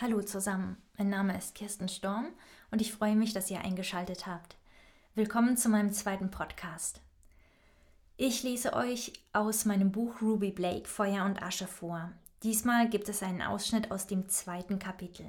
Hallo zusammen, mein Name ist Kirsten Storm und ich freue mich, dass ihr eingeschaltet habt. Willkommen zu meinem zweiten Podcast. Ich lese euch aus meinem Buch Ruby Blake Feuer und Asche vor. Diesmal gibt es einen Ausschnitt aus dem zweiten Kapitel.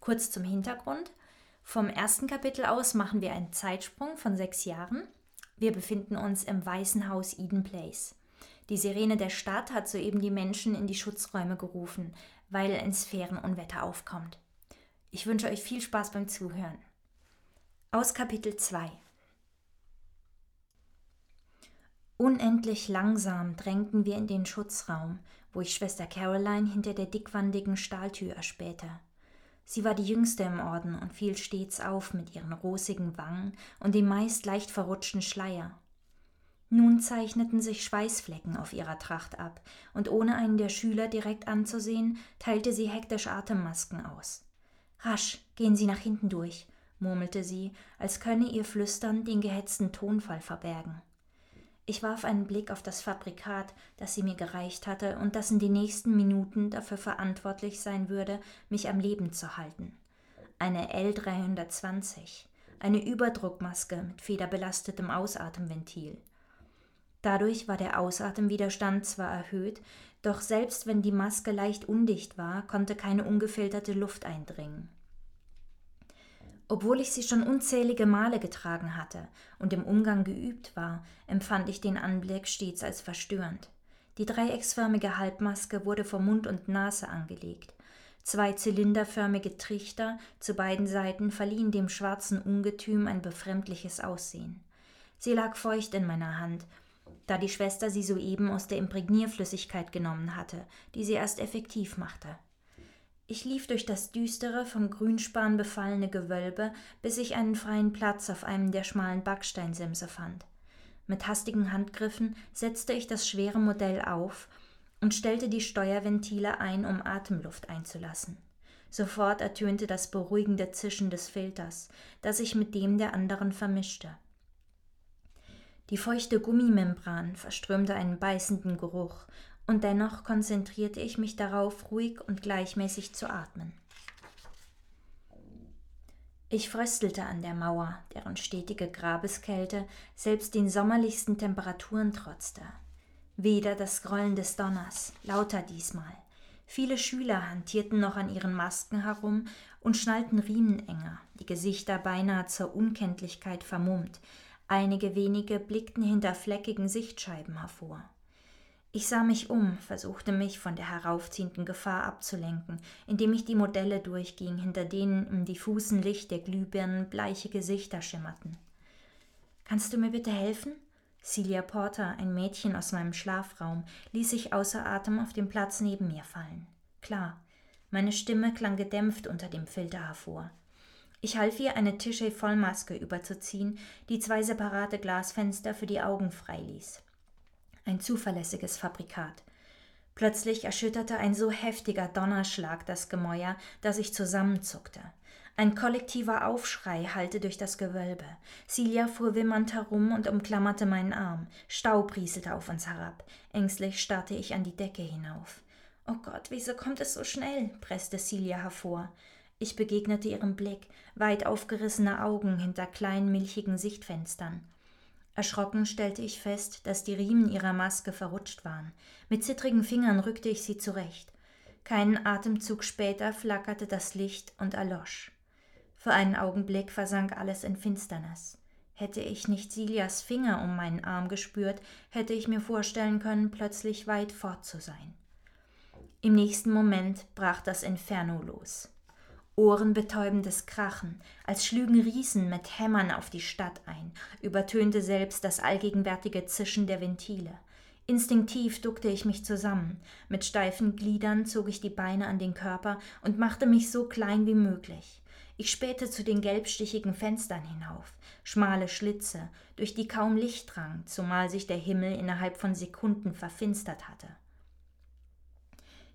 Kurz zum Hintergrund. Vom ersten Kapitel aus machen wir einen Zeitsprung von sechs Jahren. Wir befinden uns im Weißen Haus Eden Place. Die Sirene der Stadt hat soeben die Menschen in die Schutzräume gerufen, weil ein Sphärenunwetter aufkommt. Ich wünsche euch viel Spaß beim Zuhören. Aus Kapitel 2 Unendlich langsam drängten wir in den Schutzraum, wo ich Schwester Caroline hinter der dickwandigen Stahltür erspähte. Sie war die jüngste im Orden und fiel stets auf mit ihren rosigen Wangen und dem meist leicht verrutschten Schleier. Nun zeichneten sich Schweißflecken auf ihrer Tracht ab, und ohne einen der Schüler direkt anzusehen, teilte sie hektisch Atemmasken aus. Rasch, gehen Sie nach hinten durch, murmelte sie, als könne ihr Flüstern den gehetzten Tonfall verbergen. Ich warf einen Blick auf das Fabrikat, das sie mir gereicht hatte und das in den nächsten Minuten dafür verantwortlich sein würde, mich am Leben zu halten. Eine L320, eine Überdruckmaske mit federbelastetem Ausatemventil. Dadurch war der Ausatemwiderstand zwar erhöht, doch selbst wenn die Maske leicht undicht war, konnte keine ungefilterte Luft eindringen. Obwohl ich sie schon unzählige Male getragen hatte und im Umgang geübt war, empfand ich den Anblick stets als verstörend. Die dreiecksförmige Halbmaske wurde vor Mund und Nase angelegt. Zwei zylinderförmige Trichter zu beiden Seiten verliehen dem schwarzen Ungetüm ein befremdliches Aussehen. Sie lag feucht in meiner Hand da die Schwester sie soeben aus der Imprägnierflüssigkeit genommen hatte, die sie erst effektiv machte. Ich lief durch das düstere, von Grünspan befallene Gewölbe, bis ich einen freien Platz auf einem der schmalen Backsteinsimse fand. Mit hastigen Handgriffen setzte ich das schwere Modell auf und stellte die Steuerventile ein, um Atemluft einzulassen. Sofort ertönte das beruhigende Zischen des Filters, das sich mit dem der anderen vermischte. Die feuchte Gummimembran verströmte einen beißenden Geruch, und dennoch konzentrierte ich mich darauf, ruhig und gleichmäßig zu atmen. Ich fröstelte an der Mauer, deren stetige Grabeskälte selbst den sommerlichsten Temperaturen trotzte. Weder das Grollen des Donners, lauter diesmal. Viele Schüler hantierten noch an ihren Masken herum und schnallten Riemen enger, die Gesichter beinahe zur Unkenntlichkeit vermummt, Einige wenige blickten hinter fleckigen Sichtscheiben hervor. Ich sah mich um, versuchte mich von der heraufziehenden Gefahr abzulenken, indem ich die Modelle durchging, hinter denen im diffusen Licht der Glühbirnen bleiche Gesichter schimmerten. Kannst du mir bitte helfen? Celia Porter, ein Mädchen aus meinem Schlafraum, ließ sich außer Atem auf den Platz neben mir fallen. Klar, meine Stimme klang gedämpft unter dem Filter hervor. Ich half ihr, eine Tischey-Vollmaske überzuziehen, die zwei separate Glasfenster für die Augen freiließ. Ein zuverlässiges Fabrikat. Plötzlich erschütterte ein so heftiger Donnerschlag das Gemäuer, dass ich zusammenzuckte. Ein kollektiver Aufschrei hallte durch das Gewölbe. Celia fuhr wimmernd herum und umklammerte meinen Arm. Staub rieselte auf uns herab. Ängstlich starrte ich an die Decke hinauf. Oh Gott, wieso kommt es so schnell? presste Celia hervor. Ich begegnete ihrem Blick, weit aufgerissene Augen hinter kleinen milchigen Sichtfenstern. Erschrocken stellte ich fest, dass die Riemen ihrer Maske verrutscht waren. Mit zittrigen Fingern rückte ich sie zurecht. Keinen Atemzug später flackerte das Licht und erlosch. Für einen Augenblick versank alles in Finsternis. Hätte ich nicht Silias Finger um meinen Arm gespürt, hätte ich mir vorstellen können, plötzlich weit fort zu sein. Im nächsten Moment brach das Inferno los ohrenbetäubendes Krachen, als schlügen Riesen mit Hämmern auf die Stadt ein, übertönte selbst das allgegenwärtige Zischen der Ventile. Instinktiv duckte ich mich zusammen, mit steifen Gliedern zog ich die Beine an den Körper und machte mich so klein wie möglich. Ich spähte zu den gelbstichigen Fenstern hinauf, schmale Schlitze, durch die kaum Licht drang, zumal sich der Himmel innerhalb von Sekunden verfinstert hatte.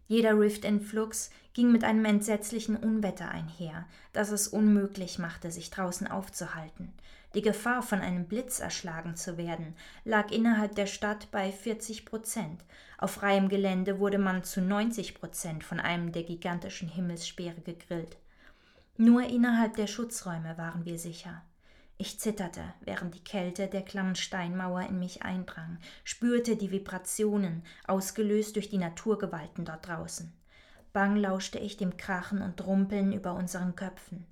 Jeder Rift in Flux ging mit einem entsetzlichen Unwetter einher, das es unmöglich machte, sich draußen aufzuhalten. Die Gefahr, von einem Blitz erschlagen zu werden, lag innerhalb der Stadt bei 40 Prozent. Auf freiem Gelände wurde man zu 90 Prozent von einem der gigantischen Himmelsspeere gegrillt. Nur innerhalb der Schutzräume waren wir sicher. Ich zitterte, während die Kälte der klammen Steinmauer in mich eindrang, spürte die Vibrationen, ausgelöst durch die Naturgewalten dort draußen. Bang lauschte ich dem Krachen und Rumpeln über unseren Köpfen.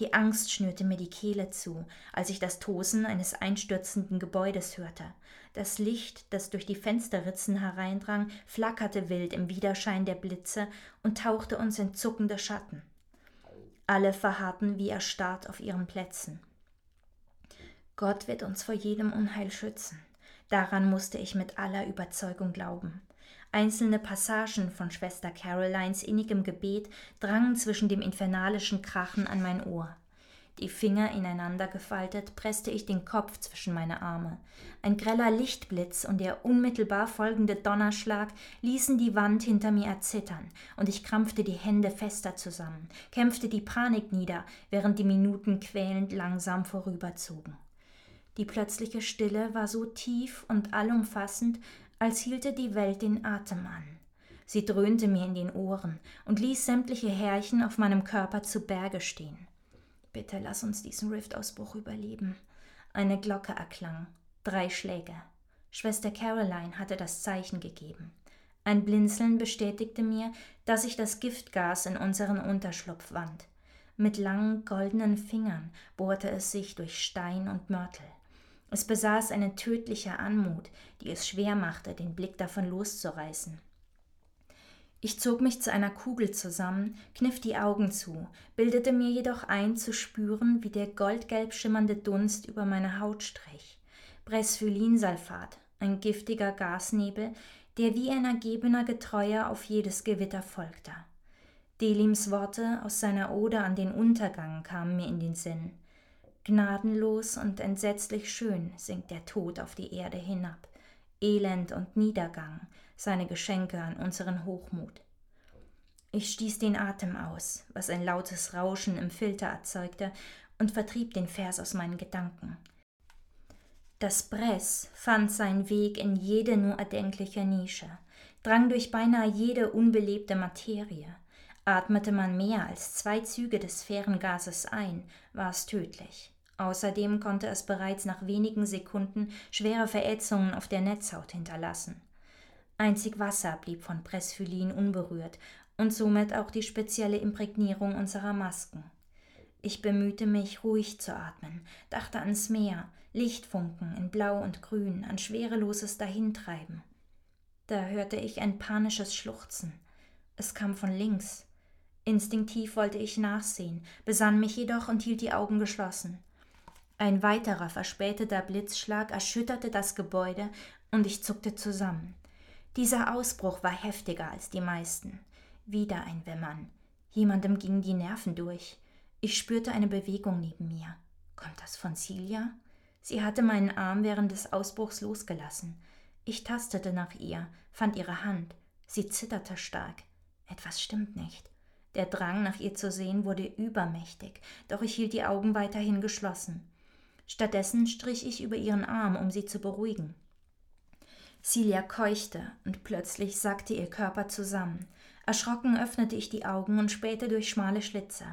Die Angst schnürte mir die Kehle zu, als ich das Tosen eines einstürzenden Gebäudes hörte. Das Licht, das durch die Fensterritzen hereindrang, flackerte wild im Widerschein der Blitze und tauchte uns in zuckende Schatten. Alle verharrten wie erstarrt auf ihren Plätzen. Gott wird uns vor jedem Unheil schützen. Daran musste ich mit aller Überzeugung glauben. Einzelne Passagen von Schwester Carolines innigem Gebet drangen zwischen dem infernalischen Krachen an mein Ohr. Die Finger ineinander gefaltet, presste ich den Kopf zwischen meine Arme. Ein greller Lichtblitz und der unmittelbar folgende Donnerschlag ließen die Wand hinter mir erzittern, und ich krampfte die Hände fester zusammen, kämpfte die Panik nieder, während die Minuten quälend langsam vorüberzogen. Die plötzliche Stille war so tief und allumfassend, als hielte die Welt den Atem an. Sie dröhnte mir in den Ohren und ließ sämtliche Härchen auf meinem Körper zu Berge stehen. Bitte lass uns diesen Riftausbruch überleben. Eine Glocke erklang. Drei Schläge. Schwester Caroline hatte das Zeichen gegeben. Ein Blinzeln bestätigte mir, dass sich das Giftgas in unseren Unterschlupf wand. Mit langen goldenen Fingern bohrte es sich durch Stein und Mörtel. Es besaß eine tödliche Anmut, die es schwer machte, den Blick davon loszureißen. Ich zog mich zu einer Kugel zusammen, kniff die Augen zu, bildete mir jedoch ein, zu spüren, wie der goldgelb schimmernde Dunst über meine Haut strich. Bresphyllinsalfat, ein giftiger Gasnebel, der wie ein ergebener Getreuer auf jedes Gewitter folgte. Delims Worte aus seiner Ode an den Untergang kamen mir in den Sinn. Gnadenlos und entsetzlich schön sinkt der Tod auf die Erde hinab. Elend und Niedergang, seine Geschenke an unseren Hochmut. Ich stieß den Atem aus, was ein lautes Rauschen im Filter erzeugte, und vertrieb den Vers aus meinen Gedanken. Das Bress fand seinen Weg in jede nur erdenkliche Nische, drang durch beinahe jede unbelebte Materie. Atmete man mehr als zwei Züge des Sphärengases ein, war es tödlich. Außerdem konnte es bereits nach wenigen Sekunden schwere Verätzungen auf der Netzhaut hinterlassen. Einzig Wasser blieb von Presphylin unberührt und somit auch die spezielle Imprägnierung unserer Masken. Ich bemühte mich, ruhig zu atmen, dachte ans Meer, Lichtfunken in Blau und Grün, an schwereloses Dahintreiben. Da hörte ich ein panisches Schluchzen. Es kam von links. Instinktiv wollte ich nachsehen, besann mich jedoch und hielt die Augen geschlossen. Ein weiterer verspäteter Blitzschlag erschütterte das Gebäude und ich zuckte zusammen. Dieser Ausbruch war heftiger als die meisten. Wieder ein Wimmern. Jemandem gingen die Nerven durch. Ich spürte eine Bewegung neben mir. Kommt das von Celia? Sie hatte meinen Arm während des Ausbruchs losgelassen. Ich tastete nach ihr, fand ihre Hand. Sie zitterte stark. Etwas stimmt nicht. Der Drang, nach ihr zu sehen, wurde übermächtig, doch ich hielt die Augen weiterhin geschlossen. Stattdessen strich ich über ihren Arm, um sie zu beruhigen. Celia keuchte und plötzlich sackte ihr Körper zusammen. Erschrocken öffnete ich die Augen und spähte durch schmale Schlitze.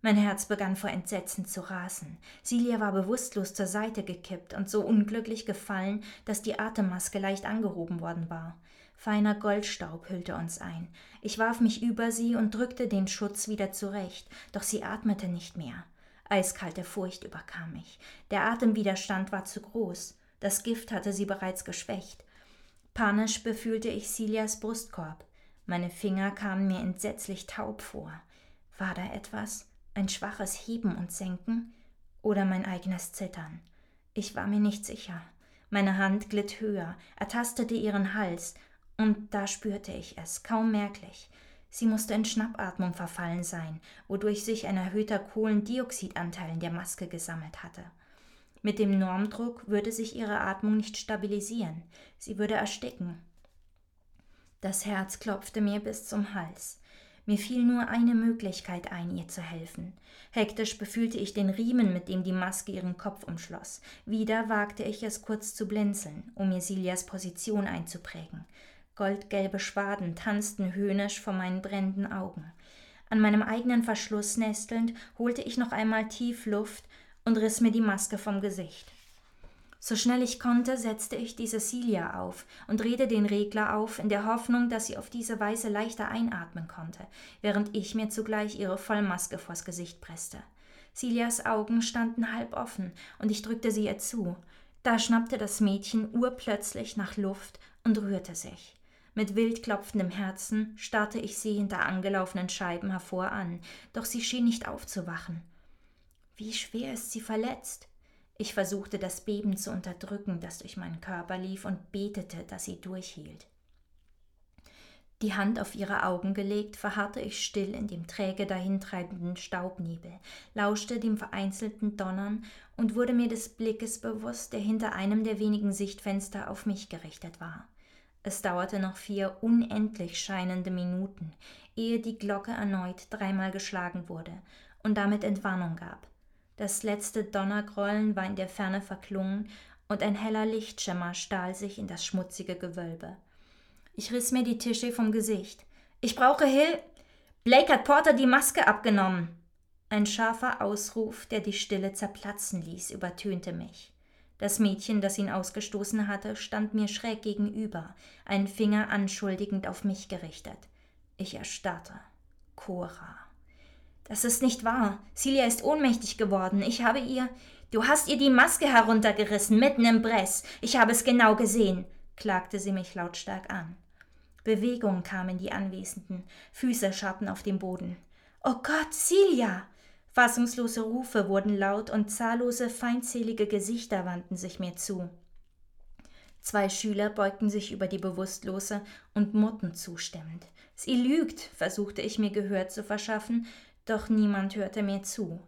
Mein Herz begann vor Entsetzen zu rasen. Celia war bewusstlos zur Seite gekippt und so unglücklich gefallen, dass die Atemmaske leicht angehoben worden war. Feiner Goldstaub hüllte uns ein. Ich warf mich über sie und drückte den Schutz wieder zurecht, doch sie atmete nicht mehr. Eiskalte Furcht überkam mich. Der Atemwiderstand war zu groß. Das Gift hatte sie bereits geschwächt. Panisch befühlte ich Celias Brustkorb. Meine Finger kamen mir entsetzlich taub vor. War da etwas? Ein schwaches Heben und Senken? Oder mein eigenes Zittern? Ich war mir nicht sicher. Meine Hand glitt höher, ertastete ihren Hals, und da spürte ich es, kaum merklich. Sie musste in Schnappatmung verfallen sein, wodurch sich ein erhöhter Kohlendioxidanteil in der Maske gesammelt hatte. Mit dem Normdruck würde sich ihre Atmung nicht stabilisieren, sie würde ersticken. Das Herz klopfte mir bis zum Hals. Mir fiel nur eine Möglichkeit ein, ihr zu helfen. Hektisch befühlte ich den Riemen, mit dem die Maske ihren Kopf umschloss. Wieder wagte ich es kurz zu blinzeln, um mir Silias Position einzuprägen. Goldgelbe Schwaden tanzten höhnisch vor meinen brennenden Augen. An meinem eigenen Verschluss nestelnd, holte ich noch einmal tief Luft und riss mir die Maske vom Gesicht. So schnell ich konnte, setzte ich die Cecilia auf und drehte den Regler auf, in der Hoffnung, dass sie auf diese Weise leichter einatmen konnte, während ich mir zugleich ihre Vollmaske vors Gesicht presste. Celias Augen standen halb offen, und ich drückte sie ihr zu. Da schnappte das Mädchen urplötzlich nach Luft und rührte sich. Mit wild klopfendem Herzen starrte ich sie hinter angelaufenen Scheiben hervor an, doch sie schien nicht aufzuwachen. Wie schwer ist sie verletzt? Ich versuchte das Beben zu unterdrücken, das durch meinen Körper lief, und betete, dass sie durchhielt. Die Hand auf ihre Augen gelegt, verharrte ich still in dem träge dahintreibenden Staubnebel, lauschte dem vereinzelten Donnern und wurde mir des Blickes bewusst, der hinter einem der wenigen Sichtfenster auf mich gerichtet war. Es dauerte noch vier unendlich scheinende Minuten, ehe die Glocke erneut dreimal geschlagen wurde und damit Entwarnung gab. Das letzte Donnergrollen war in der Ferne verklungen und ein heller Lichtschimmer stahl sich in das schmutzige Gewölbe. Ich riss mir die Tische vom Gesicht. Ich brauche Hill. Blake hat Porter die Maske abgenommen. Ein scharfer Ausruf, der die Stille zerplatzen ließ, übertönte mich. Das Mädchen, das ihn ausgestoßen hatte, stand mir schräg gegenüber, einen Finger anschuldigend auf mich gerichtet. Ich erstarrte. Cora. Das ist nicht wahr. Celia ist ohnmächtig geworden. Ich habe ihr. Du hast ihr die Maske heruntergerissen, mitten im Bress. Ich habe es genau gesehen, klagte sie mich lautstark an. Bewegung kam in die Anwesenden, Füße scharten auf dem Boden. Oh Gott, Celia! Fassungslose Rufe wurden laut und zahllose feindselige Gesichter wandten sich mir zu. Zwei Schüler beugten sich über die Bewusstlose und murrten zustimmend. Sie lügt, versuchte ich mir Gehör zu verschaffen, doch niemand hörte mir zu.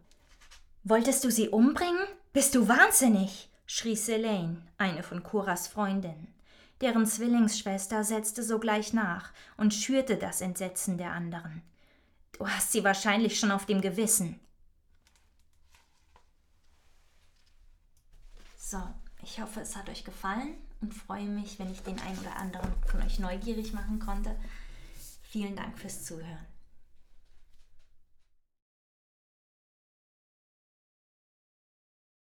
Wolltest du sie umbringen? Bist du wahnsinnig? schrie Selene, eine von Coras Freundinnen. Deren Zwillingsschwester setzte sogleich nach und schürte das Entsetzen der anderen. Du hast sie wahrscheinlich schon auf dem Gewissen. So, ich hoffe, es hat euch gefallen und freue mich, wenn ich den einen oder anderen von euch neugierig machen konnte. Vielen Dank fürs Zuhören.